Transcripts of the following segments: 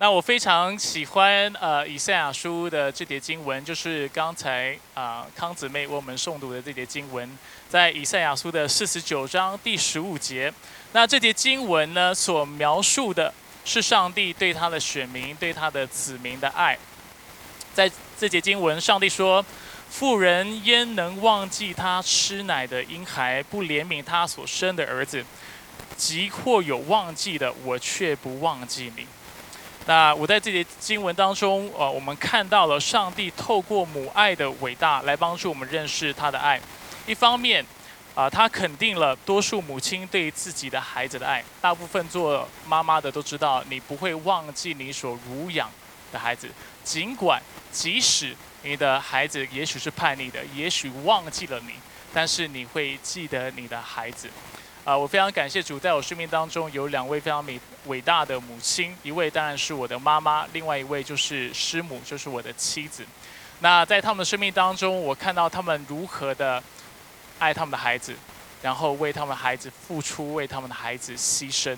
那我非常喜欢呃以赛亚书的这节经文，就是刚才啊康姊妹为我们诵读的这节经文，在以赛亚书的四十九章第十五节。那这节经文呢，所描述的是上帝对他的选民、对他的子民的爱。在这节经文，上帝说：“妇人焉能忘记他吃奶的婴孩，不怜悯他所生的儿子？即或有忘记的，我却不忘记你。”那我在这节经文当中，呃，我们看到了上帝透过母爱的伟大来帮助我们认识他的爱。一方面，啊，他肯定了多数母亲对自己的孩子的爱。大部分做妈妈的都知道，你不会忘记你所乳养的孩子，尽管即使你的孩子也许是叛逆的，也许忘记了你，但是你会记得你的孩子。啊，我非常感谢主，在我生命当中有两位非常伟伟大的母亲，一位当然是我的妈妈，另外一位就是师母，就是我的妻子。那在他们的生命当中，我看到他们如何的爱他们的孩子，然后为他们的孩子付出，为他们的孩子牺牲。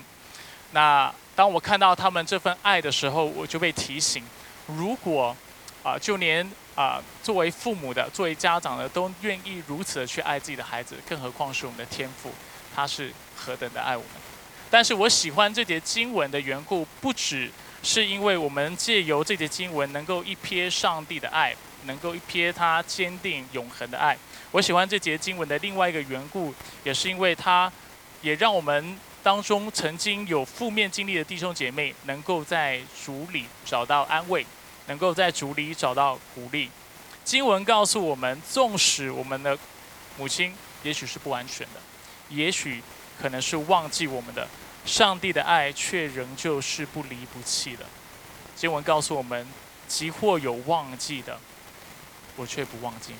那当我看到他们这份爱的时候，我就被提醒：如果啊，就连啊作为父母的、作为家长的，都愿意如此的去爱自己的孩子，更何况是我们的天赋。他是何等的爱我们，但是我喜欢这节经文的缘故，不只是因为我们借由这节经文能够一瞥上帝的爱，能够一瞥他坚定永恒的爱。我喜欢这节经文的另外一个缘故，也是因为它也让我们当中曾经有负面经历的弟兄姐妹，能够在主里找到安慰，能够在主里找到鼓励。经文告诉我们，纵使我们的母亲也许是不完全的。也许可能是忘记我们的，上帝的爱却仍旧是不离不弃的。经文告诉我们，即或有忘记的，我却不忘记。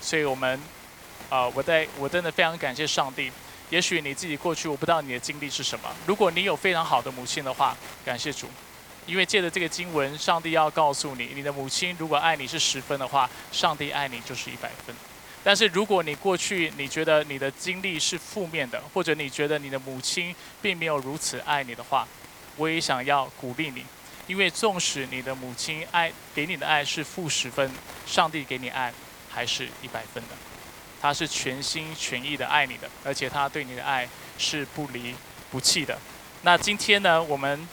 所以，我们啊，我在我真的非常感谢上帝。也许你自己过去，我不知道你的经历是什么。如果你有非常好的母亲的话，感谢主，因为借着这个经文，上帝要告诉你，你的母亲如果爱你是十分的话，上帝爱你就是一百分。但是如果你过去你觉得你的经历是负面的，或者你觉得你的母亲并没有如此爱你的话，我也想要鼓励你，因为纵使你的母亲爱给你的爱是负十分，上帝给你爱还是一百分的，他是全心全意的爱你的，而且他对你的爱是不离不弃的。那今天呢，我们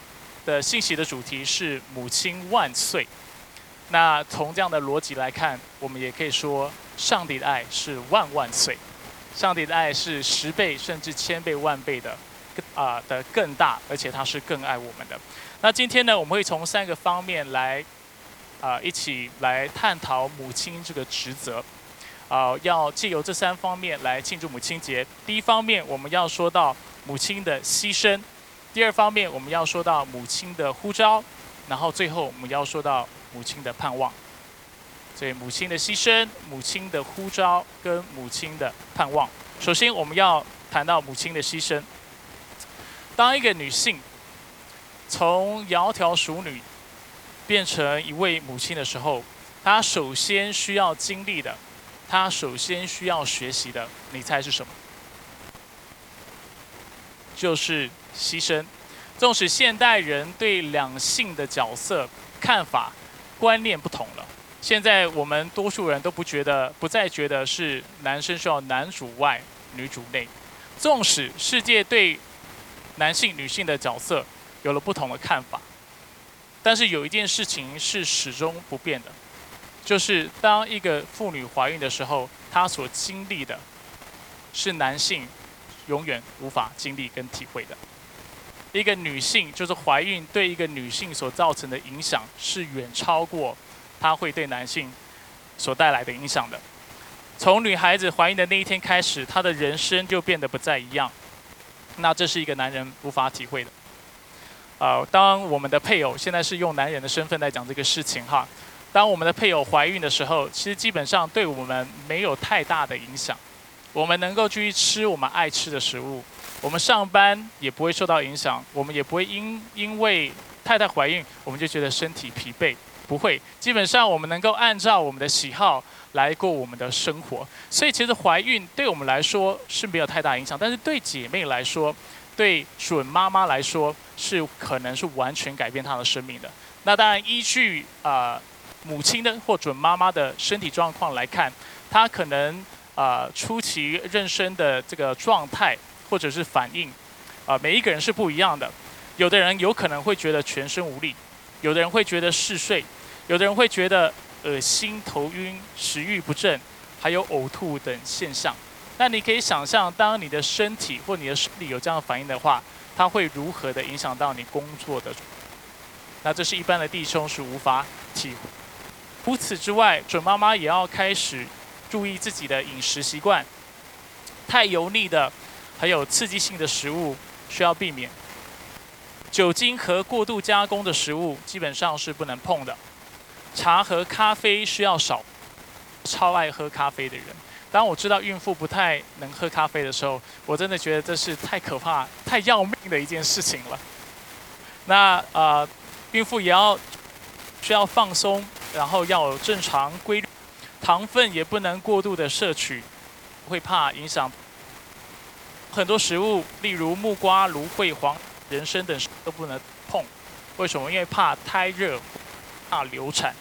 的信息的主题是母亲万岁。那从这样的逻辑来看，我们也可以说。上帝的爱是万万岁，上帝的爱是十倍甚至千倍万倍的，啊的更大，而且他是更爱我们的。那今天呢，我们会从三个方面来，啊一起来探讨母亲这个职责，啊要借由这三方面来庆祝母亲节。第一方面，我们要说到母亲的牺牲；第二方面，我们要说到母亲的呼召；然后最后我们要说到母亲的盼望。所以，母亲的牺牲、母亲的呼召跟母亲的盼望。首先，我们要谈到母亲的牺牲。当一个女性从窈窕淑女变成一位母亲的时候，她首先需要经历的，她首先需要学习的，你猜是什么？就是牺牲。纵使现代人对两性的角色看法、观念不同了。现在我们多数人都不觉得，不再觉得是男生需要男主外女主内。纵使世界对男性、女性的角色有了不同的看法，但是有一件事情是始终不变的，就是当一个妇女怀孕的时候，她所经历的，是男性永远无法经历跟体会的。一个女性就是怀孕对一个女性所造成的影响，是远超过。她会对男性所带来的影响的。从女孩子怀孕的那一天开始，她的人生就变得不再一样。那这是一个男人无法体会的。呃，当我们的配偶现在是用男人的身份来讲这个事情哈，当我们的配偶怀孕的时候，其实基本上对我们没有太大的影响。我们能够继续吃我们爱吃的食物，我们上班也不会受到影响，我们也不会因因为太太怀孕，我们就觉得身体疲惫。不会，基本上我们能够按照我们的喜好来过我们的生活，所以其实怀孕对我们来说是没有太大影响，但是对姐妹来说，对准妈妈来说是可能是完全改变她的生命的。那当然，依据啊母亲的或准妈妈的身体状况来看，她可能啊初期妊娠的这个状态或者是反应，啊每一个人是不一样的。有的人有可能会觉得全身无力，有的人会觉得嗜睡，有的人会觉得恶心、头晕、食欲不振，还有呕吐等现象。那你可以想象，当你的身体或你的生理有这样的反应的话，它会如何的影响到你工作的？那这是一般的弟兄是无法体会。除此之外，准妈妈也要开始注意自己的饮食习惯，太油腻的，还有刺激性的食物需要避免。酒精和过度加工的食物基本上是不能碰的，茶和咖啡需要少。超爱喝咖啡的人，当我知道孕妇不太能喝咖啡的时候，我真的觉得这是太可怕、太要命的一件事情了。那啊，孕妇也要需要放松，然后要有正常规律，糖分也不能过度的摄取，会怕影响很多食物，例如木瓜、芦荟、黄。人参等都不能碰，为什么？因为怕胎热，怕流产。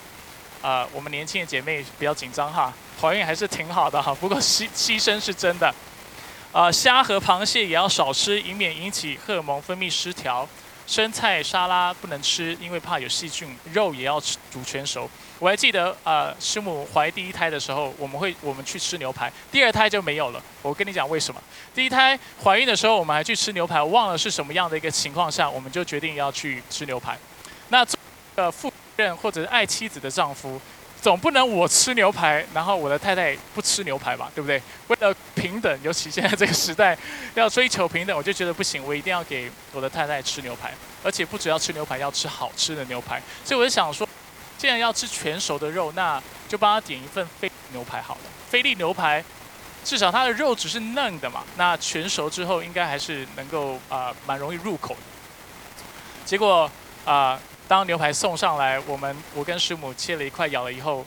啊，我们年轻的姐妹不要紧张哈，怀孕还是挺好的哈。不过牺牺牲是真的。啊，虾和螃蟹也要少吃，以免引起荷尔蒙分泌失调。生菜沙拉不能吃，因为怕有细菌。肉也要吃煮全熟。我还记得，呃，师母怀第一胎的时候，我们会我们去吃牛排，第二胎就没有了。我跟你讲为什么？第一胎怀孕的时候，我们还去吃牛排，我忘了是什么样的一个情况下，我们就决定要去吃牛排。那呃，夫人或者是爱妻子的丈夫。总不能我吃牛排，然后我的太太不吃牛排吧，对不对？为了平等，尤其现在这个时代要追求平等，我就觉得不行，我一定要给我的太太吃牛排，而且不只要吃牛排，要吃好吃的牛排。所以我就想说，既然要吃全熟的肉，那就帮他点一份菲牛排好了。菲力牛排至少它的肉只是嫩的嘛，那全熟之后应该还是能够啊蛮容易入口的。结果啊。当牛排送上来，我们我跟师母切了一块，咬了以后，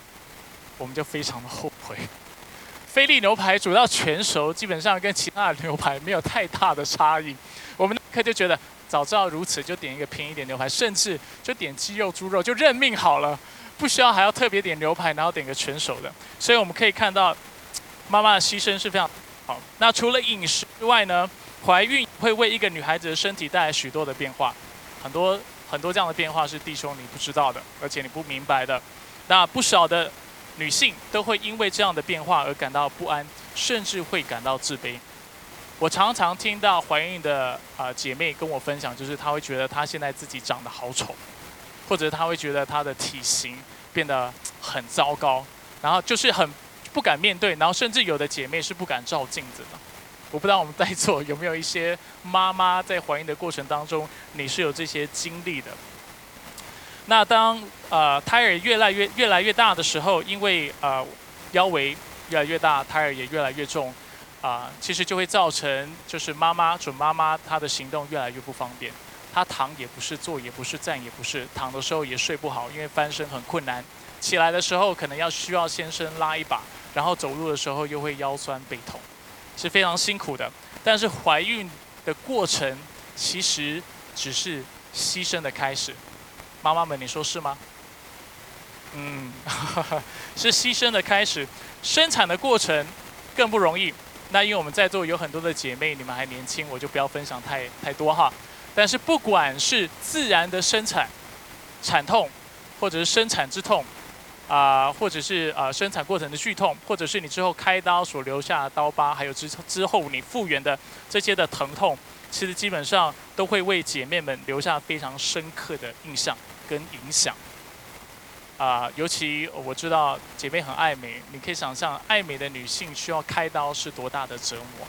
我们就非常的后悔。菲力牛排煮到全熟，基本上跟其他的牛排没有太大的差异。我们那刻就觉得，早知道如此，就点一个便宜点牛排，甚至就点鸡肉、猪肉，就认命好了，不需要还要特别点牛排，然后点个全熟的。所以我们可以看到，妈妈的牺牲是非常好。那除了饮食之外呢，怀孕会为一个女孩子的身体带来许多的变化，很多。很多这样的变化是弟兄你不知道的，而且你不明白的。那不少的女性都会因为这样的变化而感到不安，甚至会感到自卑。我常常听到怀孕的啊姐妹跟我分享，就是她会觉得她现在自己长得好丑，或者她会觉得她的体型变得很糟糕，然后就是很不敢面对，然后甚至有的姐妹是不敢照镜子的。我不知道我们在座有没有一些妈妈在怀孕的过程当中，你是有这些经历的。那当呃胎儿越来越越来越大的时候，因为呃腰围越来越大，胎儿也越来越重，啊，其实就会造成就是妈妈准妈妈她的行动越来越不方便。她躺也不是，坐也不是，站也不是，躺的时候也睡不好，因为翻身很困难。起来的时候可能要需要先生拉一把，然后走路的时候又会腰酸背痛。是非常辛苦的，但是怀孕的过程其实只是牺牲的开始。妈妈们，你说是吗？嗯，是牺牲的开始。生产的过程更不容易。那因为我们在座有很多的姐妹，你们还年轻，我就不要分享太太多哈。但是不管是自然的生产、产痛，或者是生产之痛。啊，或者是啊生产过程的剧痛，或者是你之后开刀所留下的刀疤，还有之之后你复原的这些的疼痛，其实基本上都会为姐妹们留下非常深刻的印象跟影响。啊，尤其我知道姐妹很爱美，你可以想象爱美的女性需要开刀是多大的折磨。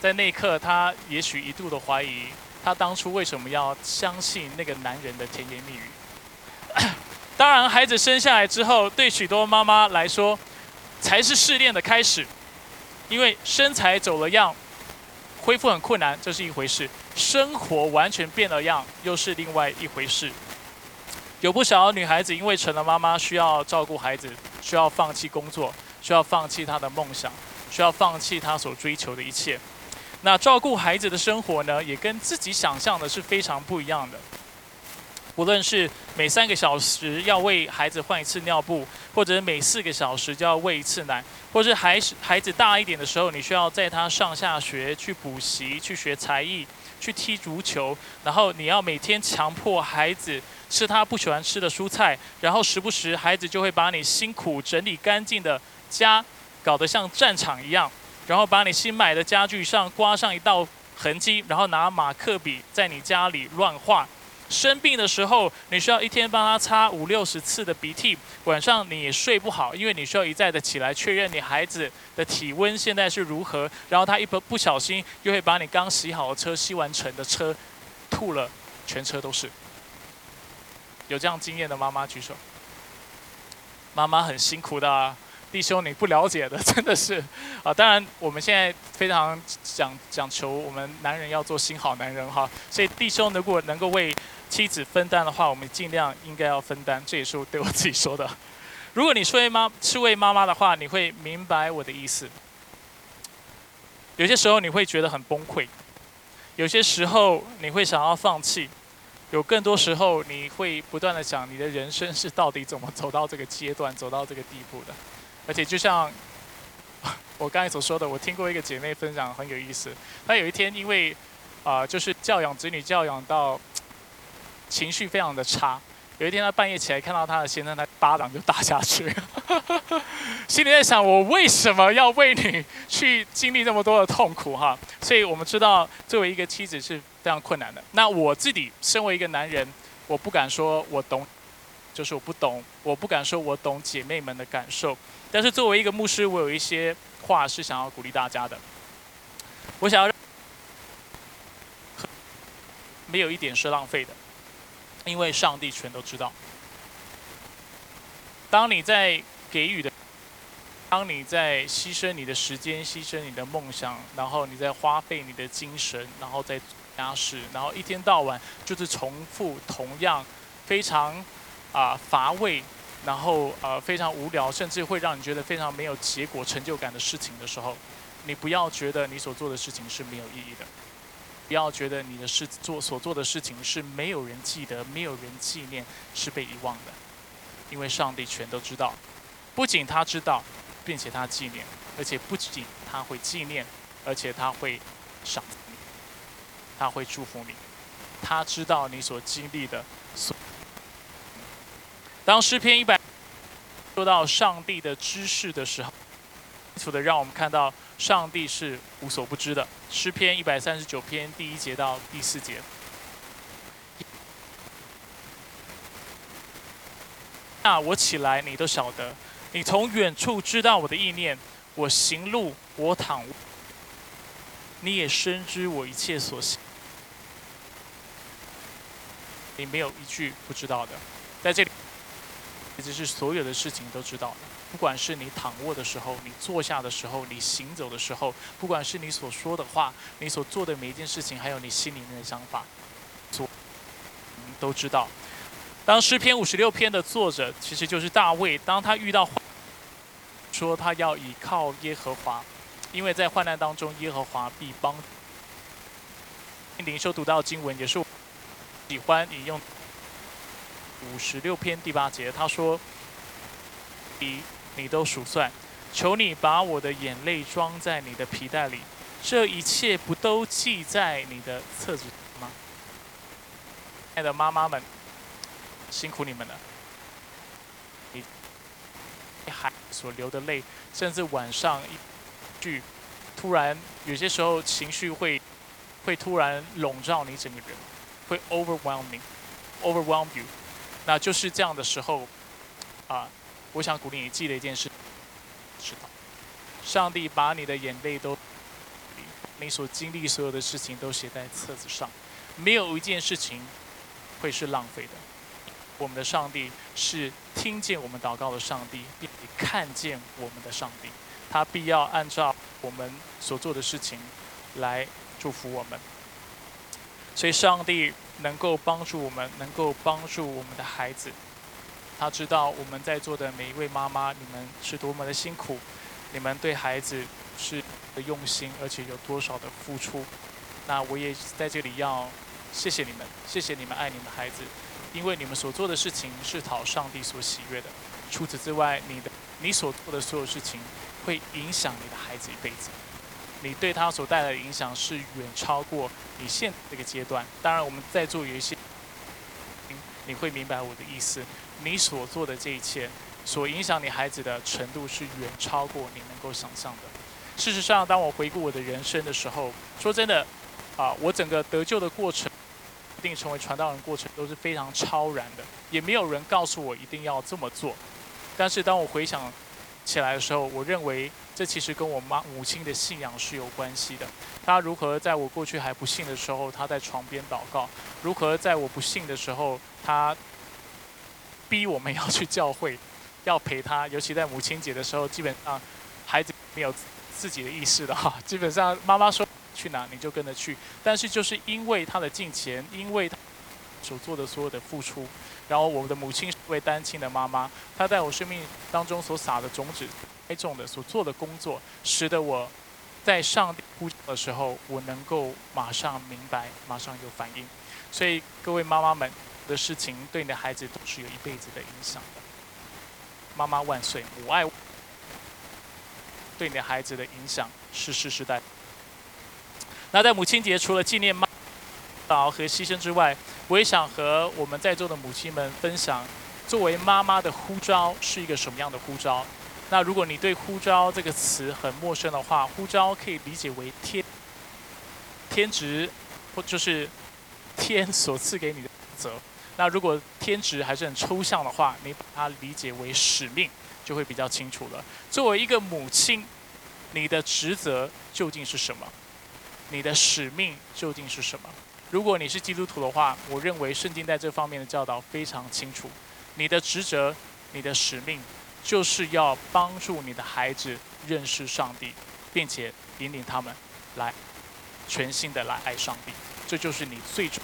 在那一刻，她也许一度的怀疑，她当初为什么要相信那个男人的甜言蜜语。当然，孩子生下来之后，对许多妈妈来说，才是试炼的开始，因为身材走了样，恢复很困难，这是一回事；生活完全变了样，又是另外一回事。有不少女孩子因为成了妈妈，需要照顾孩子，需要放弃工作，需要放弃她的梦想，需要放弃她所追求的一切。那照顾孩子的生活呢，也跟自己想象的是非常不一样的。无论是每三个小时要为孩子换一次尿布，或者每四个小时就要喂一次奶，或是孩子孩子大一点的时候，你需要在他上下学、去补习、去学才艺、去踢足球，然后你要每天强迫孩子吃他不喜欢吃的蔬菜，然后时不时孩子就会把你辛苦整理干净的家搞得像战场一样，然后把你新买的家具上刮上一道痕迹，然后拿马克笔在你家里乱画。生病的时候，你需要一天帮他擦五六十次的鼻涕。晚上你睡不好，因为你需要一再的起来确认你孩子的体温现在是如何。然后他一不不小心，又会把你刚洗好的车、吸完尘的车吐了，全车都是。有这样经验的妈妈举手。妈妈很辛苦的。弟兄，你不了解的，真的是啊！当然，我们现在非常讲讲求我们男人要做新好男人哈。所以，弟兄如果能够为妻子分担的话，我们尽量应该要分担。这也是我对我自己说的。如果你是位妈，是位妈妈的话，你会明白我的意思。有些时候你会觉得很崩溃，有些时候你会想要放弃，有更多时候你会不断的想，你的人生是到底怎么走到这个阶段，走到这个地步的。而且就像我刚才所说的，我听过一个姐妹分享很有意思。她有一天因为啊，就是教养子女教养到情绪非常的差。有一天他半夜起来看到他的先生，他巴掌就打下去，心里在想：我为什么要为你去经历这么多的痛苦？哈！所以我们知道，作为一个妻子是非常困难的。那我自己身为一个男人，我不敢说我懂。就是我不懂，我不敢说我懂姐妹们的感受，但是作为一个牧师，我有一些话是想要鼓励大家的。我想要没有一点是浪费的，因为上帝全都知道。当你在给予的，当你在牺牲你的时间、牺牲你的梦想，然后你在花费你的精神，然后在家事，然后一天到晚就是重复同样非常。啊，乏味，然后呃非常无聊，甚至会让你觉得非常没有结果、成就感的事情的时候，你不要觉得你所做的事情是没有意义的，不要觉得你的事做所做的事情是没有人记得、没有人纪念、是被遗忘的，因为上帝全都知道，不仅他知道，并且他纪念，而且不仅他会纪念，而且他会赏你，他会祝福你，他知道你所经历的所。当诗篇一百说到上帝的知识的时候，楚的让我们看到上帝是无所不知的。诗篇一百三十九篇第一节到第四节，那我起来，你都晓得；你从远处知道我的意念，我行路，我躺，你也深知我一切所行。你没有一句不知道的，在这里。其实是所有的事情都知道的，不管是你躺卧的时候，你坐下的时候，你行走的时候，不管是你所说的话，你所做的每一件事情，还有你心里面的想法，所都知道。当诗篇五十六篇的作者其实就是大卫，当他遇到说他要倚靠耶和华，因为在患难当中耶和华必帮。灵修读到经文也是喜欢引用。五十六篇第八节，他说：“你你都数算，求你把我的眼泪装在你的皮带里，这一切不都记在你的册子吗？”亲爱的妈妈们，辛苦你们了。你孩所流的泪，甚至晚上一句，突然有些时候情绪会会突然笼罩你整个人，会 overwhelming，overwhelm you。那就是这样的时候，啊，我想鼓励你记得一件事：，知道，上帝把你的眼泪都，你所经历所有的事情都写在册子上，没有一件事情会是浪费的。我们的上帝是听见我们祷告的上帝，并且看见我们的上帝，他必要按照我们所做的事情来祝福我们。所以，上帝。能够帮助我们，能够帮助我们的孩子。他知道我们在座的每一位妈妈，你们是多么的辛苦，你们对孩子是的用心，而且有多少的付出。那我也在这里要谢谢你们，谢谢你们爱你们的孩子，因为你们所做的事情是讨上帝所喜悦的。除此之外，你的你所做的所有事情会影响你的孩子一辈子。你对他所带来的影响是远超过你现这个阶段。当然，我们在座有一些，你会明白我的意思。你所做的这一切，所影响你孩子的程度是远超过你能够想象的。事实上，当我回顾我的人生的时候，说真的，啊，我整个得救的过程，并成为传道人过程都是非常超然的，也没有人告诉我一定要这么做。但是当我回想起来的时候，我认为。这其实跟我妈母亲的信仰是有关系的。她如何在我过去还不信的时候，她在床边祷告；如何在我不信的时候，她逼我们要去教会，要陪他。尤其在母亲节的时候，基本上孩子没有自己的意识的哈，基本上妈妈说去哪你就跟着去。但是就是因为她的金钱，因为她所做的所有的付出，然后我的母亲是位单亲的妈妈，她在我生命当中所撒的种子。栽种的所做的工作，使得我在上帝呼召的时候，我能够马上明白，马上有反应。所以各位妈妈们的事情，对你的孩子都是有一辈子的影响的。妈妈万岁，母爱，对你的孩子的影响是世世代。那在母亲节，除了纪念妈妈和牺牲之外，我也想和我们在座的母亲们分享，作为妈妈的呼召是一个什么样的呼召。那如果你对“呼召”这个词很陌生的话，“呼召”可以理解为天天职，或就是天所赐给你的责。那如果天职还是很抽象的话，你把它理解为使命，就会比较清楚了。作为一个母亲，你的职责究竟是什么？你的使命究竟是什么？如果你是基督徒的话，我认为圣经在这方面的教导非常清楚。你的职责，你的使命。就是要帮助你的孩子认识上帝，并且引领他们来全新的来爱上帝，这就是你最终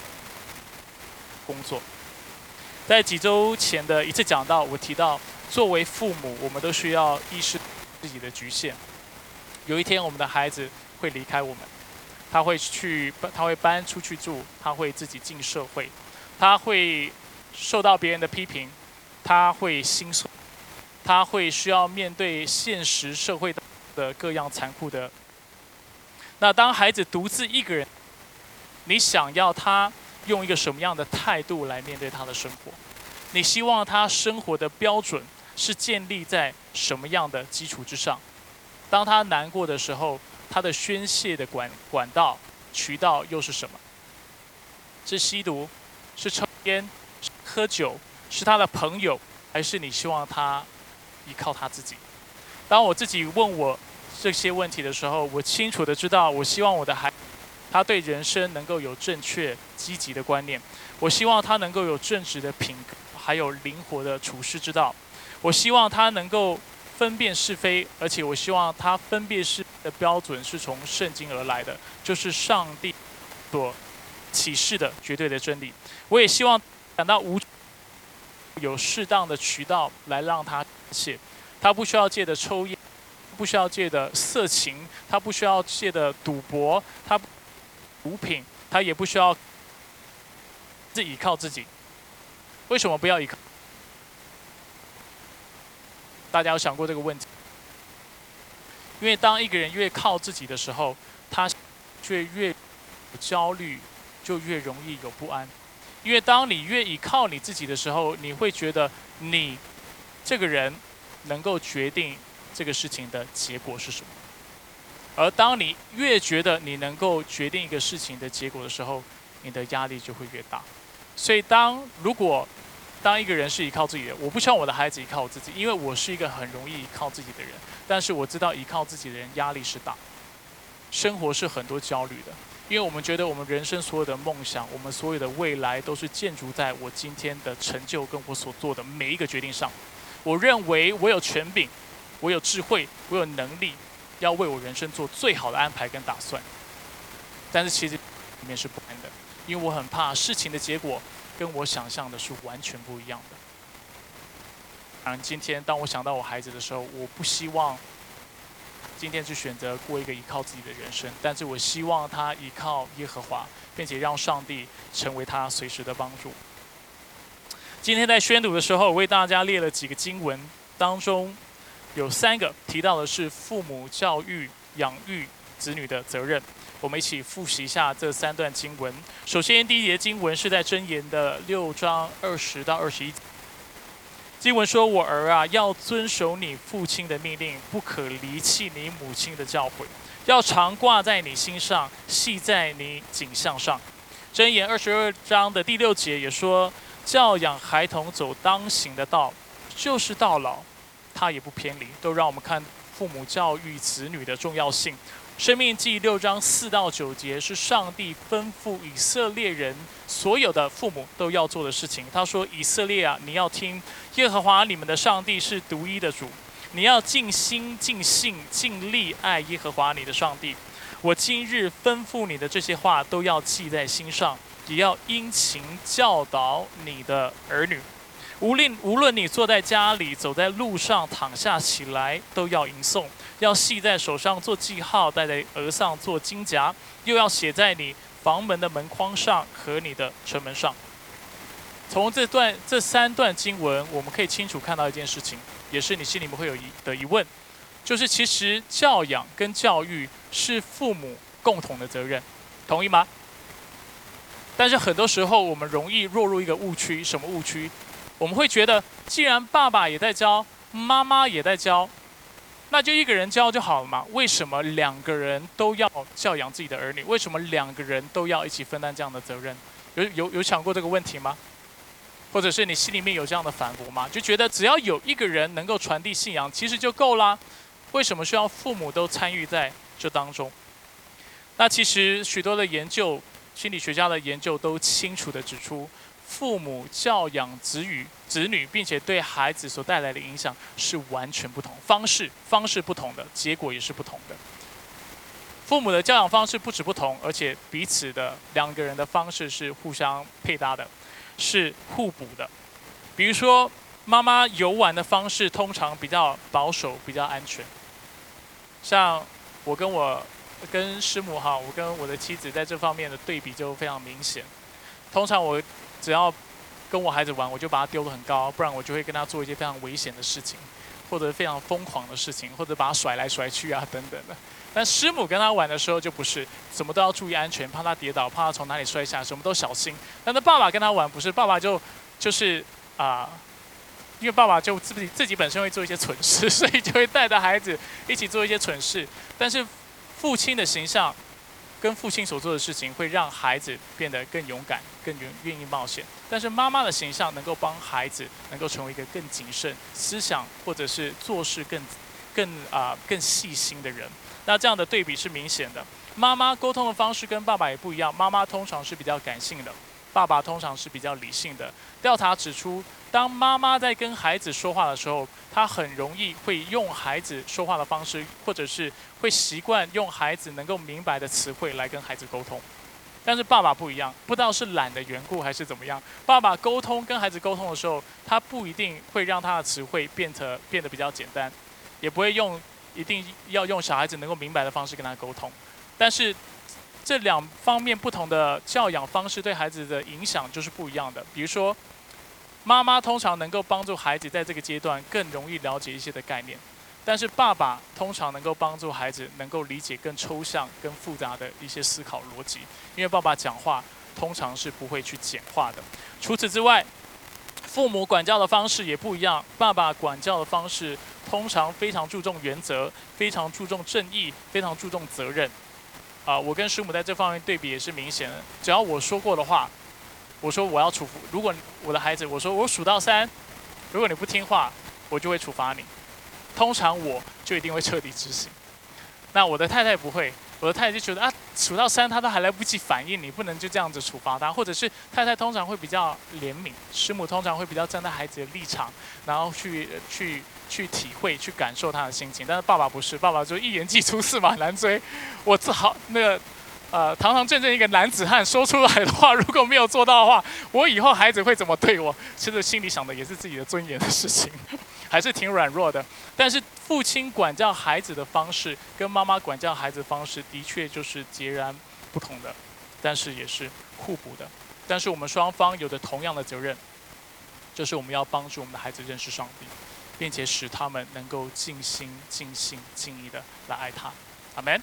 工作。在几周前的一次讲到，我提到，作为父母，我们都需要意识自己的局限。有一天，我们的孩子会离开我们，他会去，他会搬出去住，他会自己进社会，他会受到别人的批评，他会心碎。他会需要面对现实社会的各样残酷的。那当孩子独自一个人，你想要他用一个什么样的态度来面对他的生活？你希望他生活的标准是建立在什么样的基础之上？当他难过的时候，他的宣泄的管管道渠道又是什么？是吸毒？是抽烟？是喝酒？是他的朋友？还是你希望他？依靠他自己。当我自己问我这些问题的时候，我清楚的知道，我希望我的孩，他对人生能够有正确、积极的观念。我希望他能够有正直的品格，还有灵活的处事之道。我希望他能够分辨是非，而且我希望他分辨是非的标准是从圣经而来的，就是上帝所启示的绝对的真理。我也希望感到无。有适当的渠道来让他泄，他不需要借的抽烟，不需要借的色情，他不需要借的赌博，他毒品，他也不需要自己靠自己。为什么不要依靠？大家有想过这个问题？因为当一个人越靠自己的时候，他却越焦虑，就越容易有不安。因为当你越依靠你自己的时候，你会觉得你这个人能够决定这个事情的结果是什么。而当你越觉得你能够决定一个事情的结果的时候，你的压力就会越大。所以，当如果当一个人是依靠自己的，我不希望我的孩子依靠我自己，因为我是一个很容易依靠自己的人。但是我知道依靠自己的人压力是大，生活是很多焦虑的。因为我们觉得我们人生所有的梦想，我们所有的未来都是建筑在我今天的成就跟我所做的每一个决定上。我认为我有权柄，我有智慧，我有能力，要为我人生做最好的安排跟打算。但是其实里面是不安的，因为我很怕事情的结果跟我想象的是完全不一样的。当然，今天当我想到我孩子的时候，我不希望今天去选择过一个依靠自己的人生，但是我希望他依靠耶和华，并且让上帝成为他随时的帮助。今天在宣读的时候，我为大家列了几个经文，当中有三个提到的是父母教育、养育子女的责任。我们一起复习一下这三段经文。首先，第一节经文是在箴言的六章二十到二十一。经文说：“我儿啊，要遵守你父亲的命令，不可离弃你母亲的教诲，要常挂在你心上，系在你颈项上。”箴言二十二章的第六节也说：“教养孩童走当行的道，就是到老，他也不偏离。”都让我们看父母教育子女的重要性。生命记六章四到九节是上帝吩咐以色列人所有的父母都要做的事情。他说：“以色列啊，你要听耶和华你们的上帝是独一的主，你要尽心、尽性、尽力爱耶和华你的上帝。我今日吩咐你的这些话都要记在心上，也要殷勤教导你的儿女。无论无论你坐在家里、走在路上、躺下起来，都要吟诵。”要系在手上做记号，戴在额上做金夹，又要写在你房门的门框上和你的城门上。从这段这三段经文，我们可以清楚看到一件事情，也是你心里面会有疑的疑问，就是其实教养跟教育是父母共同的责任，同意吗？但是很多时候我们容易落入一个误区，什么误区？我们会觉得，既然爸爸也在教，妈妈也在教。那就一个人教就好了嘛？为什么两个人都要教养自己的儿女？为什么两个人都要一起分担这样的责任？有有有想过这个问题吗？或者是你心里面有这样的反驳吗？就觉得只要有一个人能够传递信仰，其实就够啦？为什么需要父母都参与在这当中？那其实许多的研究，心理学家的研究都清楚的指出。父母教养子女，子女，并且对孩子所带来的影响是完全不同，方式方式不同的，结果也是不同的。父母的教养方式不止不同，而且彼此的两个人的方式是互相配搭的，是互补的。比如说，妈妈游玩的方式通常比较保守，比较安全。像我跟我跟师母哈，我跟我的妻子在这方面的对比就非常明显。通常我。只要跟我孩子玩，我就把他丢得很高，不然我就会跟他做一些非常危险的事情，或者非常疯狂的事情，或者把他甩来甩去啊等等的。但师母跟他玩的时候就不是，什么都要注意安全，怕他跌倒，怕他从哪里摔下，什么都小心。但是爸爸跟他玩不是，爸爸就就是啊，因为爸爸就自己自己本身会做一些蠢事，所以就会带着孩子一起做一些蠢事。但是父亲的形象。跟父亲所做的事情会让孩子变得更勇敢、更愿愿意冒险。但是妈妈的形象能够帮孩子能够成为一个更谨慎、思想或者是做事更、更啊更细心的人。那这样的对比是明显的。妈妈沟通的方式跟爸爸也不一样。妈妈通常是比较感性的，爸爸通常是比较理性的。调查指出。当妈妈在跟孩子说话的时候，她很容易会用孩子说话的方式，或者是会习惯用孩子能够明白的词汇来跟孩子沟通。但是爸爸不一样，不知道是懒的缘故还是怎么样，爸爸沟通跟孩子沟通的时候，他不一定会让他的词汇变得变得比较简单，也不会用一定要用小孩子能够明白的方式跟他沟通。但是这两方面不同的教养方式对孩子的影响就是不一样的。比如说。妈妈通常能够帮助孩子在这个阶段更容易了解一些的概念，但是爸爸通常能够帮助孩子能够理解更抽象、更复杂的一些思考逻辑，因为爸爸讲话通常是不会去简化的。除此之外，父母管教的方式也不一样。爸爸管教的方式通常非常注重原则，非常注重正义，非常注重责任。啊，我跟师母在这方面对比也是明显的。只要我说过的话。我说我要处罚，如果我的孩子，我说我数到三，如果你不听话，我就会处罚你。通常我就一定会彻底执行。那我的太太不会，我的太太就觉得啊，数到三她都还来不及反应，你不能就这样子处罚她。或者是太太通常会比较怜悯，师母通常会比较站在孩子的立场，然后去去去体会、去感受他的心情。但是爸爸不是，爸爸就一言既出驷马难追。我只好那个。呃，堂堂正正一个男子汉说出来的话，如果没有做到的话，我以后孩子会怎么对我？其实心里想的也是自己的尊严的事情，还是挺软弱的。但是父亲管教孩子的方式跟妈妈管教孩子的方式的确就是截然不同的，但是也是互补的。但是我们双方有着同样的责任，就是我们要帮助我们的孩子认识上帝，并且使他们能够尽心、尽心、尽意的来爱他。阿门。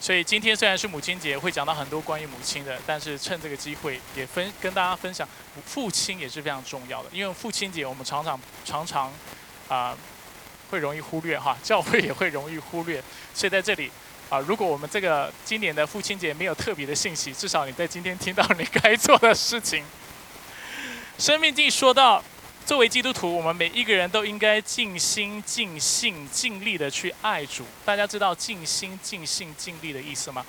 所以今天虽然是母亲节，会讲到很多关于母亲的，但是趁这个机会也分跟大家分享，父亲也是非常重要的。因为父亲节我们常常常常啊会容易忽略哈，教会也会容易忽略。所以在这里啊，如果我们这个今年的父亲节没有特别的信息，至少你在今天听到你该做的事情。生命记说到。作为基督徒，我们每一个人都应该尽心、尽性、尽力的去爱主。大家知道尽心、尽性、尽力的意思吗？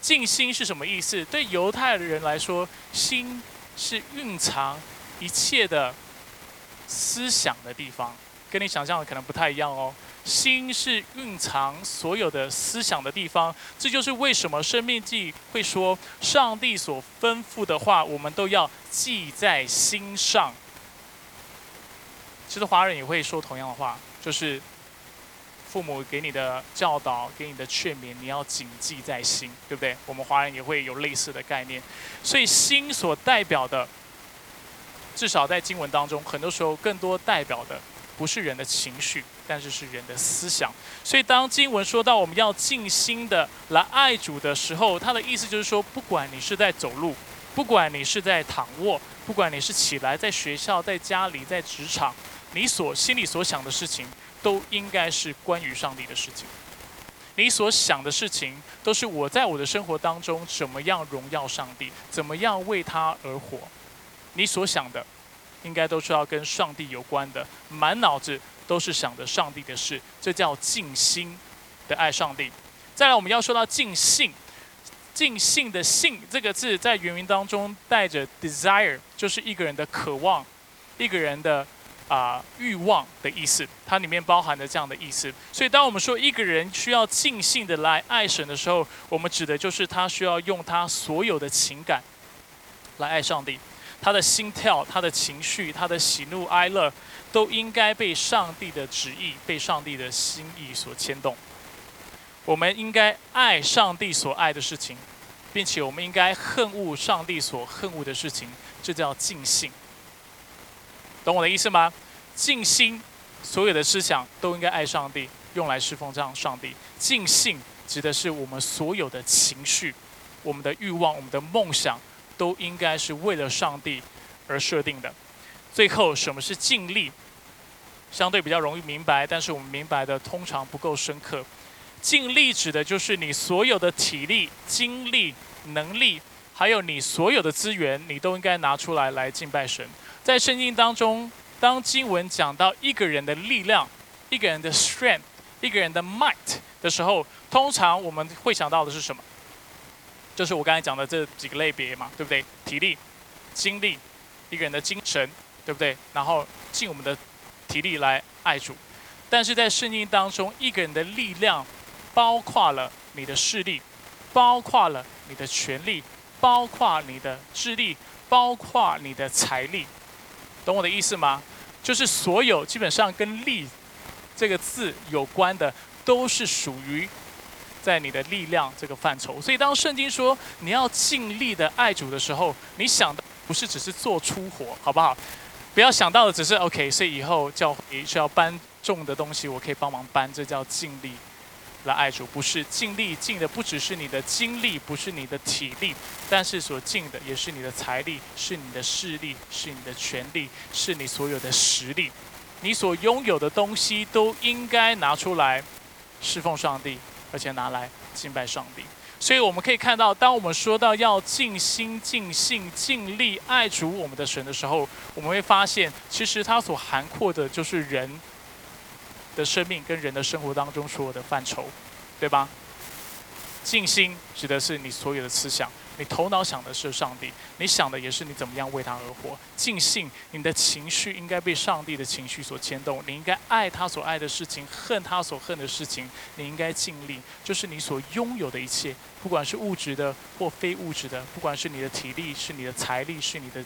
尽心是什么意思？对犹太人来说，心是蕴藏一切的思想的地方，跟你想象的可能不太一样哦。心是蕴藏所有的思想的地方，这就是为什么生命记会说，上帝所吩咐的话，我们都要记在心上。其实华人也会说同样的话，就是父母给你的教导、给你的劝勉，你要谨记在心，对不对？我们华人也会有类似的概念。所以心所代表的，至少在经文当中，很多时候更多代表的不是人的情绪，但是是人的思想。所以当经文说到我们要尽心的来爱主的时候，他的意思就是说，不管你是在走路，不管你是在躺卧，不管你是起来在学校、在家里、在职场。你所心里所想的事情，都应该是关于上帝的事情。你所想的事情，都是我在我的生活当中怎么样荣耀上帝，怎么样为他而活。你所想的，应该都是要跟上帝有关的，满脑子都是想着上帝的事，这叫尽心的爱上帝。再来，我们要说到尽兴，尽兴的兴这个字，在原文当中带着 desire，就是一个人的渴望，一个人的。啊，欲望的意思，它里面包含的这样的意思。所以，当我们说一个人需要尽兴的来爱神的时候，我们指的就是他需要用他所有的情感来爱上帝。他的心跳、他的情绪、他的喜怒哀乐，都应该被上帝的旨意、被上帝的心意所牵动。我们应该爱上帝所爱的事情，并且我们应该恨恶上帝所恨恶的事情，这叫尽兴。懂我的意思吗？尽心，所有的思想都应该爱上帝，用来侍奉这样上帝。尽兴指的是我们所有的情绪、我们的欲望、我们的梦想，都应该是为了上帝而设定的。最后，什么是尽力？相对比较容易明白，但是我们明白的通常不够深刻。尽力指的就是你所有的体力、精力、能力，还有你所有的资源，你都应该拿出来来敬拜神。在圣经当中，当经文讲到一个人的力量、一个人的 strength、一个人的 might 的时候，通常我们会想到的是什么？就是我刚才讲的这几个类别嘛，对不对？体力、精力，一个人的精神，对不对？然后尽我们的体力来爱主。但是在圣经当中，一个人的力量包括了你的势力，包括了你的权力，包括你的智力，包括你的财力。懂我的意思吗？就是所有基本上跟“力”这个字有关的，都是属于在你的力量这个范畴。所以当圣经说你要尽力的爱主的时候，你想的不是只是做粗活，好不好？不要想到的只是 OK。所以以后教会需要搬重的东西，我可以帮忙搬，这叫尽力。来爱主，不是尽力尽的，不只是你的精力，不是你的体力，但是所尽的也是你的财力，是你的势力，是你的权力，是你所有的实力，你所拥有的东西都应该拿出来侍奉上帝，而且拿来敬拜上帝。所以我们可以看到，当我们说到要尽心、尽性、尽力爱主我们的神的时候，我们会发现，其实它所涵括的就是人。的生命跟人的生活当中所有的范畴，对吧？静心指的是你所有的思想，你头脑想的是上帝，你想的也是你怎么样为他而活。尽兴，你的情绪应该被上帝的情绪所牵动，你应该爱他所爱的事情，恨他所恨的事情，你应该尽力，就是你所拥有的一切，不管是物质的或非物质的，不管是你的体力，是你的财力，是你的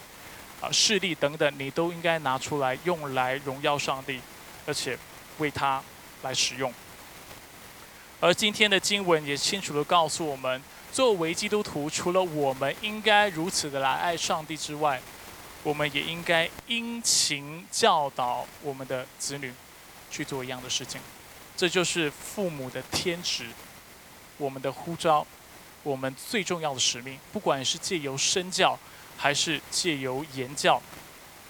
啊势力等等，你都应该拿出来用来荣耀上帝，而且。为他来使用。而今天的经文也清楚地告诉我们，作为基督徒，除了我们应该如此的来爱上帝之外，我们也应该殷勤教导我们的子女去做一样的事情。这就是父母的天职，我们的呼召，我们最重要的使命。不管是借由身教，还是借由言教，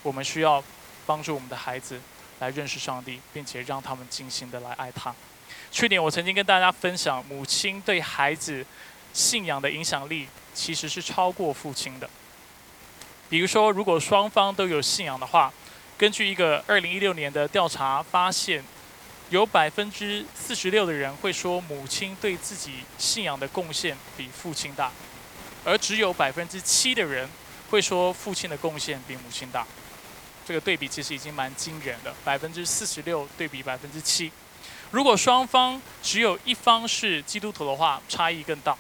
我们需要帮助我们的孩子来认识上帝，并且让他们尽心的来爱他。去年我曾经跟大家分享，母亲对孩子信仰的影响力其实是超过父亲的。比如说，如果双方都有信仰的话，根据一个二零一六年的调查发现，有百分之四十六的人会说母亲对自己信仰的贡献比父亲大，而只有百分之七的人会说父亲的贡献比母亲大。这个对比其实已经蛮惊人的，百分之四十六对比百分之七。如果双方只有一方是基督徒的话，差异更大。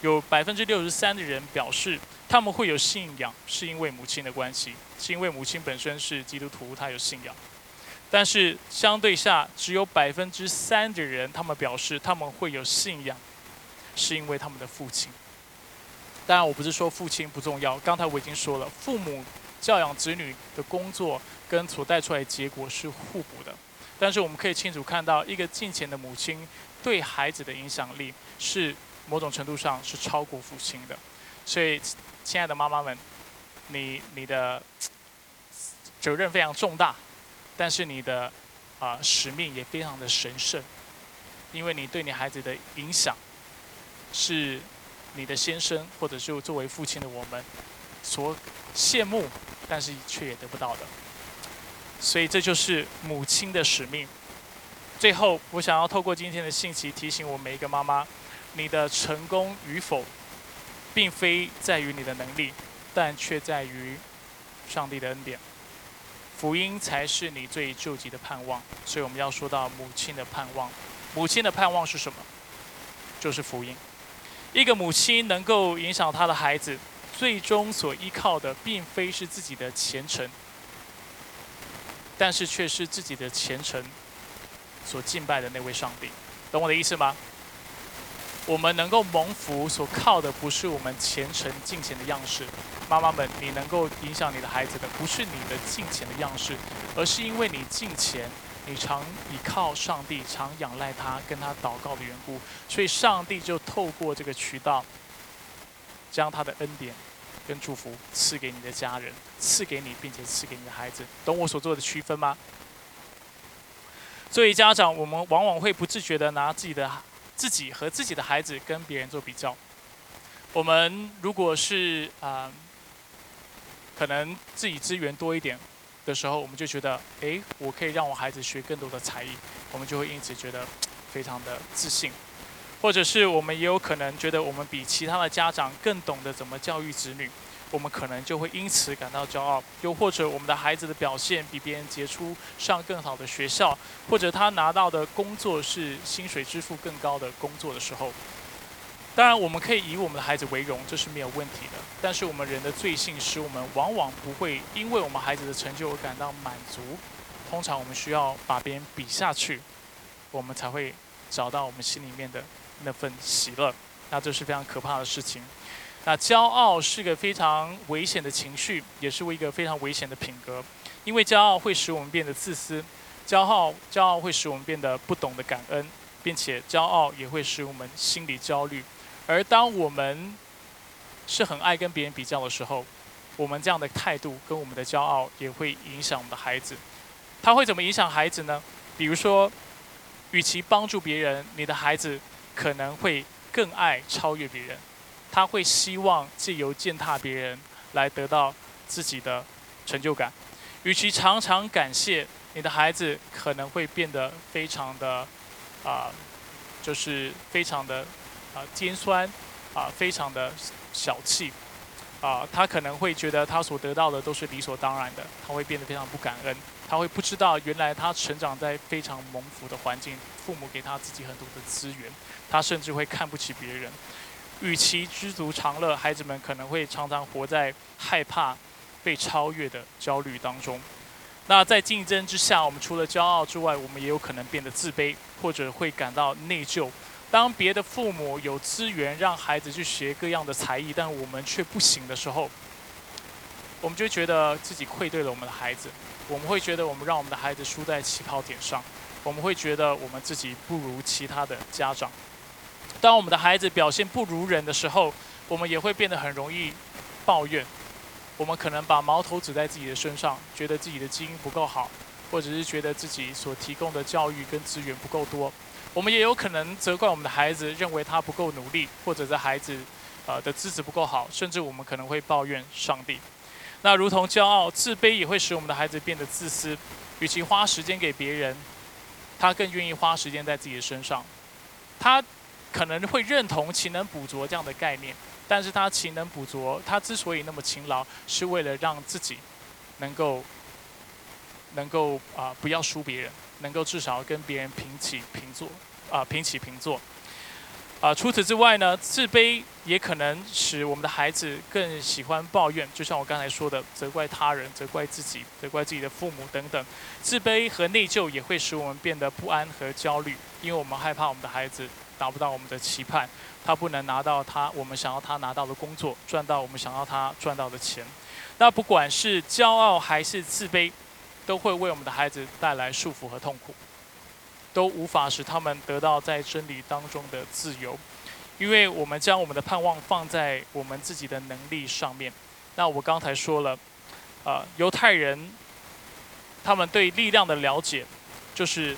有百分之六十三的人表示他们会有信仰，是因为母亲的关系，是因为母亲本身是基督徒，她有信仰。但是相对下，只有百分之三的人，他们表示他们会有信仰，是因为他们的父亲。当然，我不是说父亲不重要，刚才我已经说了，父母教养子女的工作跟所带出来的结果是互补的。但是我们可以清楚看到，一个近前的母亲对孩子的影响力是某种程度上是超过父亲的。所以，亲爱的妈妈们，你你的责任非常重大，但是你的啊使命也非常的神圣，因为你对你孩子的影响是你的先生或者是作为父亲的我们所羡慕，但是却也得不到的。所以这就是母亲的使命。最后，我想要透过今天的信息提醒我每一个妈妈：你的成功与否，并非在于你的能力，但却在于上帝的恩典。福音才是你最救急的盼望。所以我们要说到母亲的盼望。母亲的盼望是什么？就是福音。一个母亲能够影响她的孩子，最终所依靠的，并非是自己的虔诚。但是却是自己的虔诚所敬拜的那位上帝，懂我的意思吗？我们能够蒙福所靠的不是我们虔诚敬虔的样式，妈妈们，你能够影响你的孩子的不是你的敬虔的样式，而是因为你敬虔，你常倚靠上帝，常仰赖他，跟他祷告的缘故，所以上帝就透过这个渠道，将他的恩典。跟祝福赐给你的家人，赐给你，并且赐给你的孩子，懂我所做的区分吗？作为家长，我们往往会不自觉的拿自己的自己和自己的孩子跟别人做比较。我们如果是啊，可能自己资源多一点的时候，我们就觉得，哎，我可以让我孩子学更多的才艺，我们就会因此觉得非常的自信。或者是我们也有可能觉得我们比其他的家长更懂得怎么教育子女，我们可能就会因此感到骄傲。又或者我们的孩子的表现比别人杰出，上更好的学校，或者他拿到的工作是薪水支付更高的工作的时候，当然我们可以以我们的孩子为荣，这是没有问题的。但是我们人的罪性使我们往往不会因为我们孩子的成就而感到满足。通常我们需要把别人比下去，我们才会找到我们心里面的。那份喜乐，那这是非常可怕的事情。那骄傲是个非常危险的情绪，也是一个非常危险的品格。因为骄傲会使我们变得自私，骄傲骄傲会使我们变得不懂得感恩，并且骄傲也会使我们心理焦虑。而当我们是很爱跟别人比较的时候，我们这样的态度跟我们的骄傲也会影响我们的孩子。他会怎么影响孩子呢？比如说，与其帮助别人，你的孩子。可能会更爱超越别人，他会希望借由践踏别人来得到自己的成就感。与其常常感谢你的孩子，可能会变得非常的啊，就是非常的啊尖酸啊，非常的小气啊。他可能会觉得他所得到的都是理所当然的，他会变得非常不感恩。他会不知道原来他成长在非常蒙福的环境，父母给他自己很多的资源。他甚至会看不起别人。与其知足常乐，孩子们可能会常常活在害怕被超越的焦虑当中。那在竞争之下，我们除了骄傲之外，我们也有可能变得自卑，或者会感到内疚。当别的父母有资源让孩子去学各样的才艺，但我们却不行的时候，我们就觉得自己愧对了我们的孩子。我们会觉得我们让我们的孩子输在起跑点上，我们会觉得我们自己不如其他的家长。当我们的孩子表现不如人的时候，我们也会变得很容易抱怨。我们可能把矛头指在自己的身上，觉得自己的基因不够好，或者是觉得自己所提供的教育跟资源不够多。我们也有可能责怪我们的孩子，认为他不够努力，或者在孩子呃的资质不够好，甚至我们可能会抱怨上帝。那如同骄傲、自卑也会使我们的孩子变得自私，与其花时间给别人，他更愿意花时间在自己的身上。他可能会认同勤能补拙这样的概念。但是他勤能补拙，他之所以那么勤劳，是为了让自己能够能够啊不要输别人，能够至少跟别人平起平坐啊平起平坐啊。除此之外呢，自卑也可能使我们的孩子更喜欢抱怨，就像我刚才说的，责怪他人、责怪自己、责怪自己的父母等等。自卑和内疚也会使我们变得不安和焦虑，因为我们害怕我们的孩子达不到我们的期盼。他不能拿到他我们想要他拿到的工作，赚到我们想要他赚到的钱。那不管是骄傲还是自卑，都会为我们的孩子带来束缚和痛苦，都无法使他们得到在真理当中的自由。因为我们将我们的盼望放在我们自己的能力上面。那我刚才说了，呃，犹太人他们对力量的了解，就是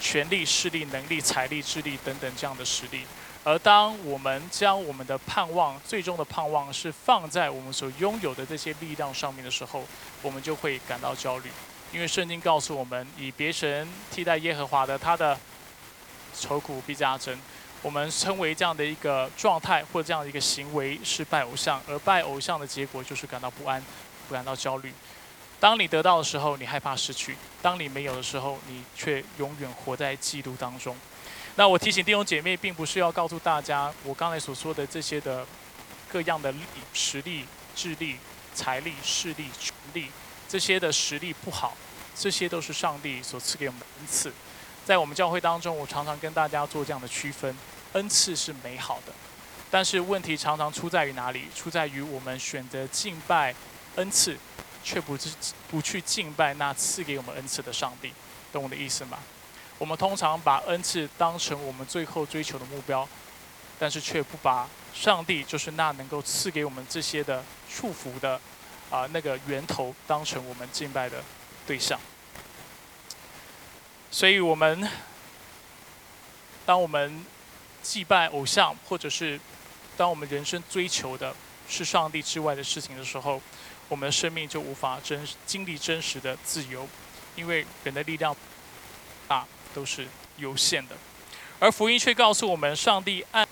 权力、势力、能力、财力、智力等等这样的实力。而当我们将我们的盼望、最终的盼望是放在我们所拥有的这些力量上面的时候，我们就会感到焦虑，因为圣经告诉我们，以别神替代耶和华的，他的愁苦必加增。我们称为这样的一个状态或这样的一个行为是拜偶像，而拜偶像的结果就是感到不安、不感到焦虑。当你得到的时候，你害怕失去；当你没有的时候，你却永远活在嫉妒当中。那我提醒弟兄姐妹，并不是要告诉大家，我刚才所说的这些的各样的力、实力、智力、财力、势力、权力，这些的实力不好，这些都是上帝所赐给我们的恩赐。在我们教会当中，我常常跟大家做这样的区分：恩赐是美好的，但是问题常常出在于哪里？出在于我们选择敬拜恩赐，却不是不去敬拜那赐给我们恩赐的上帝。懂我的意思吗？我们通常把恩赐当成我们最后追求的目标，但是却不把上帝，就是那能够赐给我们这些的祝福的啊那个源头，当成我们敬拜的对象。所以，我们当我们祭拜偶像，或者是当我们人生追求的是上帝之外的事情的时候，我们的生命就无法真经历真实的自由，因为人的力量大。都是有限的，而福音却告诉我们，上帝按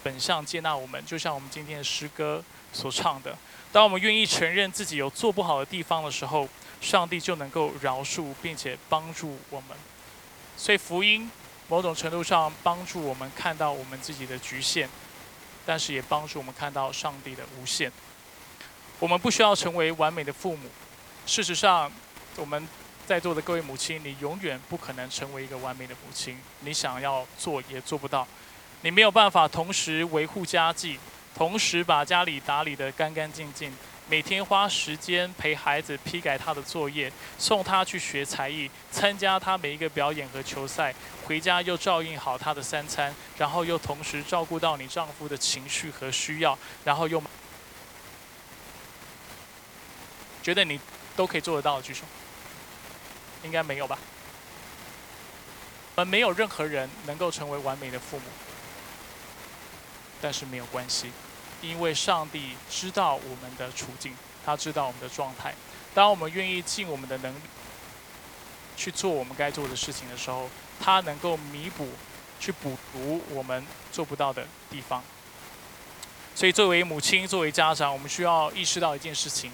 本相接纳我们，就像我们今天的诗歌所唱的。当我们愿意承认自己有做不好的地方的时候，上帝就能够饶恕并且帮助我们。所以福音某种程度上帮助我们看到我们自己的局限，但是也帮助我们看到上帝的无限。我们不需要成为完美的父母，事实上，我们。在座的各位母亲，你永远不可能成为一个完美的母亲。你想要做也做不到，你没有办法同时维护家计，同时把家里打理得干干净净，每天花时间陪孩子批改他的作业，送他去学才艺，参加他每一个表演和球赛，回家又照应好他的三餐，然后又同时照顾到你丈夫的情绪和需要，然后又觉得你都可以做得到举手。应该没有吧？我们没有任何人能够成为完美的父母，但是没有关系，因为上帝知道我们的处境，他知道我们的状态。当我们愿意尽我们的能力去做我们该做的事情的时候，他能够弥补、去补足我们做不到的地方。所以，作为母亲、作为家长，我们需要意识到一件事情，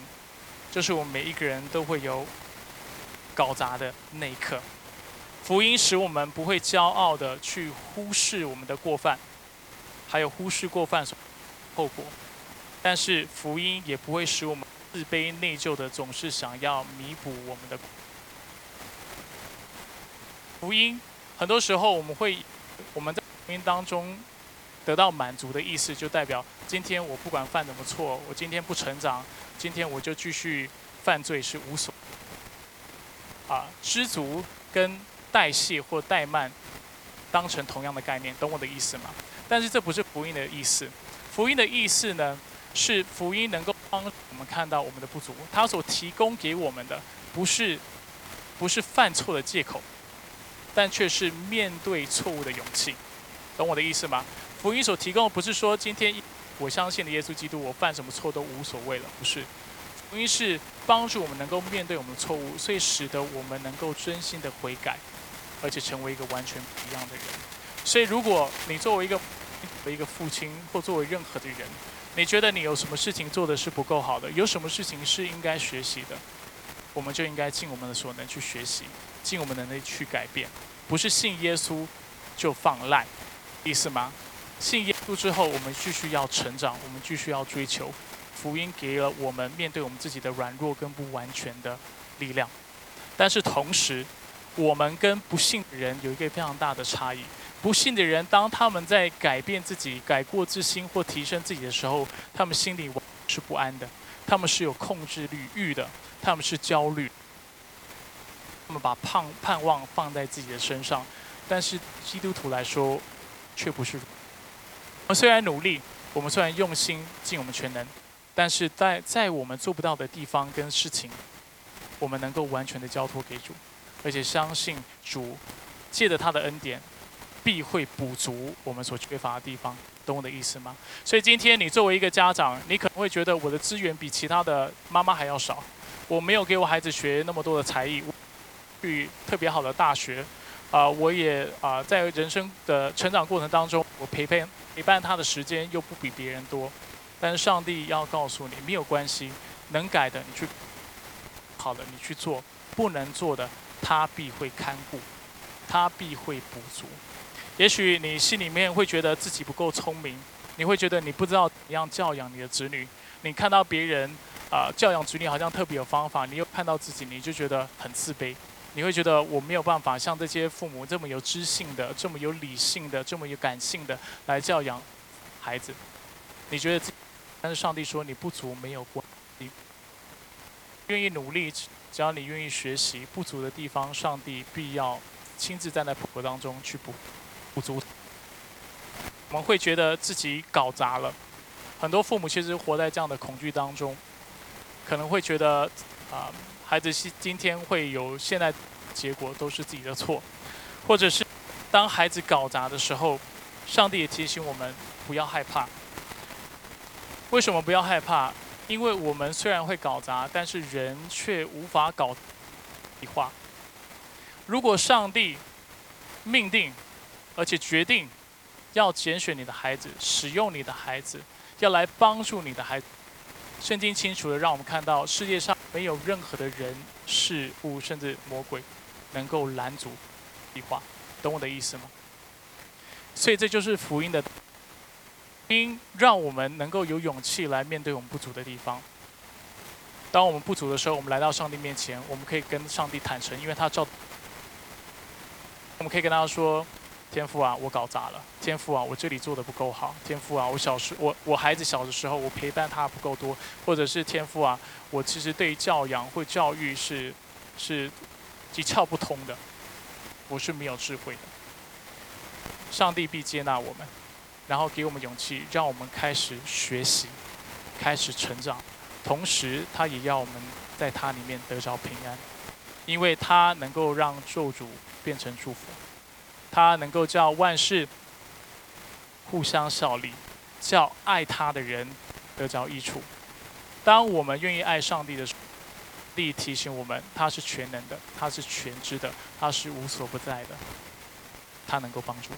就是我们每一个人都会有。搞砸的那一刻，福音使我们不会骄傲的去忽视我们的过犯，还有忽视过犯所后果。但是福音也不会使我们自卑内疚的总是想要弥补我们的福音，很多时候我们会我们在福音当中得到满足的意思，就代表今天我不管犯什么错，我今天不成长，今天我就继续犯罪是无所。啊，知足跟代谢或怠慢当成同样的概念，懂我的意思吗？但是这不是福音的意思。福音的意思呢，是福音能够帮我们看到我们的不足，他所提供给我们的不是不是犯错的借口，但却是面对错误的勇气，懂我的意思吗？福音所提供的不是说今天我相信的耶稣基督，我犯什么错都无所谓了，不是。福音是帮助我们能够面对我们的错误，所以使得我们能够真心的悔改，而且成为一个完全不一样的人。所以，如果你作为一个一个父亲，或作为任何的人，你觉得你有什么事情做的是不够好的，有什么事情是应该学习的，我们就应该尽我们的所能去学习，尽我们能力去改变，不是信耶稣就放烂，意思吗？信耶稣之后，我们继续要成长，我们继续要追求。福音给了我们面对我们自己的软弱跟不完全的力量，但是同时，我们跟不信的人有一个非常大的差异。不信的人，当他们在改变自己、改过自新或提升自己的时候，他们心里是不安的，他们是有控制欲的，他们是焦虑，他们把盼盼望放在自己的身上。但是基督徒来说，却不是。我们虽然努力，我们虽然用心，尽我们全能。但是在在我们做不到的地方跟事情，我们能够完全的交托给主，而且相信主借着他的恩典，必会补足我们所缺乏的地方，懂我的意思吗？所以今天你作为一个家长，你可能会觉得我的资源比其他的妈妈还要少，我没有给我孩子学那么多的才艺，去特别好的大学，啊，我也啊在人生的成长过程当中，我陪伴陪伴他的时间又不比别人多。但是上帝要告诉你，没有关系，能改的你去，好的你去做，不能做的他必会看顾，他必会补足。也许你心里面会觉得自己不够聪明，你会觉得你不知道怎样教养你的子女，你看到别人啊教养子女好像特别有方法，你又看到自己，你就觉得很自卑，你会觉得我没有办法像这些父母这么有知性的、这么有理性的、这么有感性的来教养孩子，你觉得自己。但是上帝说你不足没有关系，愿意努力，只要你愿意学习不足的地方，上帝必要亲自站在普国当中去补不足。我们会觉得自己搞砸了，很多父母其实活在这样的恐惧当中，可能会觉得啊，孩子今今天会有现在结果都是自己的错，或者是当孩子搞砸的时候，上帝也提醒我们不要害怕。为什么不要害怕？因为我们虽然会搞砸，但是人却无法搞一化。如果上帝命定，而且决定要拣选你的孩子，使用你的孩子，要来帮助你的孩子，圣经清楚的让我们看到，世界上没有任何的人、事物，甚至魔鬼，能够拦阻异化。懂我的意思吗？所以这就是福音的。因让我们能够有勇气来面对我们不足的地方。当我们不足的时候，我们来到上帝面前，我们可以跟上帝坦诚，因为他照。我们可以跟他说：“天父啊，我搞砸了。天父啊，我这里做的不够好。天父啊，我小时我我孩子小的时候，我陪伴他不够多，或者是天父啊，我其实对教养或教育是是一窍不通的，我是没有智慧的。上帝必接纳我们。”然后给我们勇气，让我们开始学习，开始成长。同时，他也要我们在他里面得着平安，因为他能够让咒诅变成祝福，他能够叫万事互相效力，叫爱他的人得着益处。当我们愿意爱上帝的时候，力提醒我们，他是全能的，他是全知的，他是无所不在的，他能够帮助你。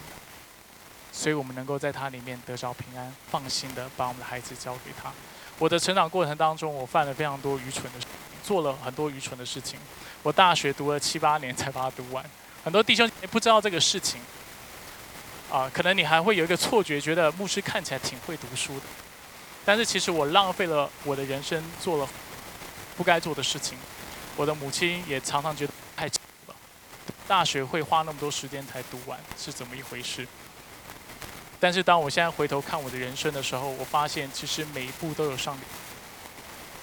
所以我们能够在他里面得着平安，放心的把我们的孩子交给他。我的成长过程当中，我犯了非常多愚蠢的，做了很多愚蠢的事情。我大学读了七八年才把它读完。很多弟兄也不知道这个事情，啊，可能你还会有一个错觉，觉得牧师看起来挺会读书的。但是其实我浪费了我的人生，做了不该做的事情。我的母亲也常常觉得太久了。大学会花那么多时间才读完，是怎么一回事？但是当我现在回头看我的人生的时候，我发现其实每一步都有上帝。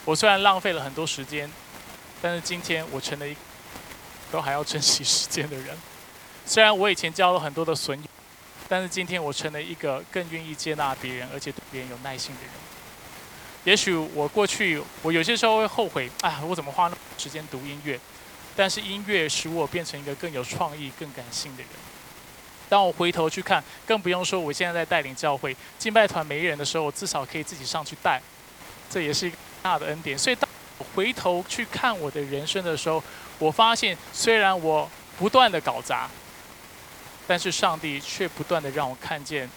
我虽然浪费了很多时间，但是今天我成了一都还要珍惜时间的人。虽然我以前交了很多的损友，但是今天我成了一个更愿意接纳别人，而且对别人有耐心的人。也许我过去我有些时候会后悔，哎，我怎么花那么多时间读音乐？但是音乐使我变成一个更有创意、更感性的人。当我回头去看，更不用说我现在在带领教会敬拜团没人的时候，我至少可以自己上去带，这也是一个大的恩典。所以当我回头去看我的人生的时候，我发现虽然我不断的搞砸，但是上帝却不断的让我看见，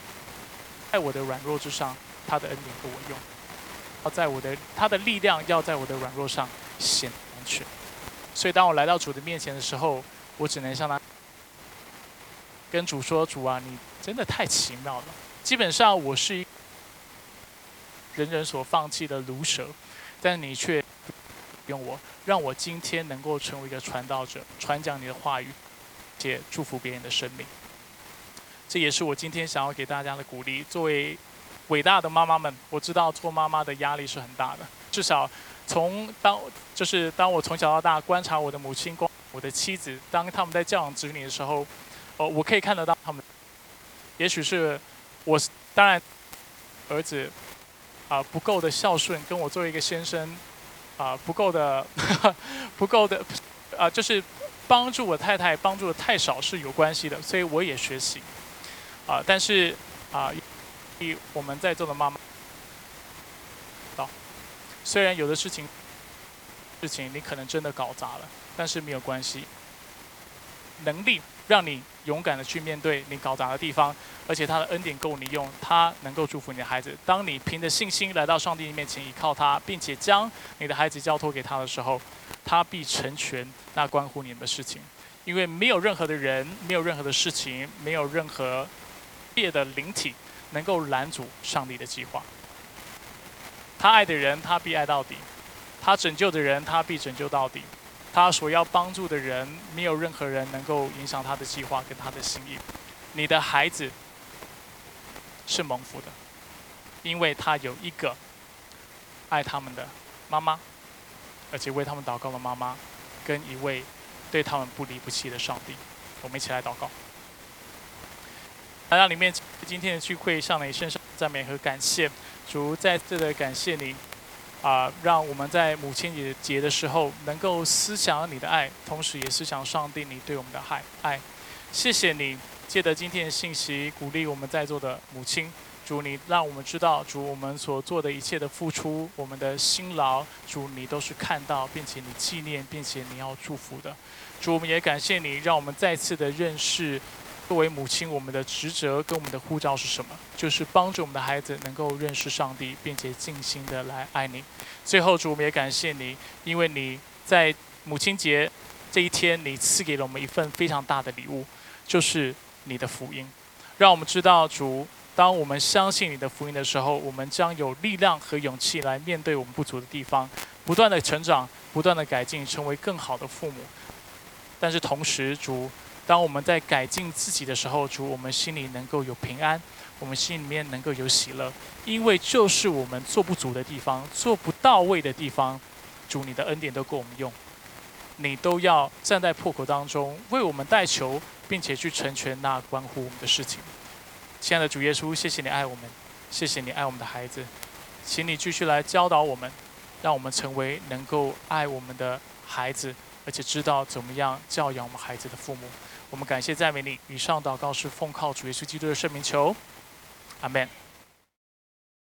在我的软弱之上，他的恩典给我用；要在我的他的力量要在我的软弱上显完全。所以当我来到主的面前的时候，我只能向他。跟主说：“主啊，你真的太奇妙了。基本上我是一人人所放弃的毒蛇，但你却用我，让我今天能够成为一个传道者，传讲你的话语，且祝福别人的生命。这也是我今天想要给大家的鼓励。作为伟大的妈妈们，我知道做妈妈的压力是很大的。至少从当就是当我从小到大观察我的母亲、我的妻子，当他们在教养子女的时候。”呃，我可以看得到他们，也许是我当然儿子啊不够的孝顺，跟我作为一个先生啊不够的不够的啊，就是帮助我太太帮助的太少是有关系的，所以我也学习啊，但是啊，我们在座的妈妈，到虽然有的事情事情你可能真的搞砸了，但是没有关系，能力。让你勇敢的去面对你搞砸的地方，而且他的恩典够你用，他能够祝福你的孩子。当你凭着信心来到上帝面前，依靠他，并且将你的孩子交托给他的时候，他必成全那关乎你们的事情。因为没有任何的人，没有任何的事情，没有任何别的灵体能够拦阻上帝的计划。他爱的人，他必爱到底；他拯救的人，他必拯救到底。他所要帮助的人，没有任何人能够影响他的计划跟他的心意。你的孩子是蒙福的，因为他有一个爱他们的妈妈，而且为他们祷告的妈妈，跟一位对他们不离不弃的上帝。我们一起来祷告。大家里面今天的聚会上你献上赞美和感谢，主再次的感谢你。啊，让我们在母亲节节的时候能够思想你的爱，同时也思想上帝你对我们的爱。爱，谢谢你借着今天的信息鼓励我们在座的母亲。主，你让我们知道，主我们所做的一切的付出，我们的辛劳，主你都是看到，并且你纪念，并且你要祝福的。主，我们也感谢你，让我们再次的认识。作为母亲，我们的职责跟我们的护照是什么？就是帮助我们的孩子能够认识上帝，并且尽心的来爱你。最后，主，我们也感谢你，因为你在母亲节这一天，你赐给了我们一份非常大的礼物，就是你的福音。让我们知道，主，当我们相信你的福音的时候，我们将有力量和勇气来面对我们不足的地方，不断的成长，不断的改进，成为更好的父母。但是同时，主。当我们在改进自己的时候，主，我们心里能够有平安，我们心里面能够有喜乐，因为就是我们做不足的地方、做不到位的地方，主，你的恩典都够我们用，你都要站在破口当中为我们带球，并且去成全那关乎我们的事情。亲爱的主耶稣，谢谢你爱我们，谢谢你爱我们的孩子，请你继续来教导我们，让我们成为能够爱我们的孩子，而且知道怎么样教养我们孩子的父母。我们感谢赞美你。以上祷告是奉靠主耶稣基督的圣名求，阿门。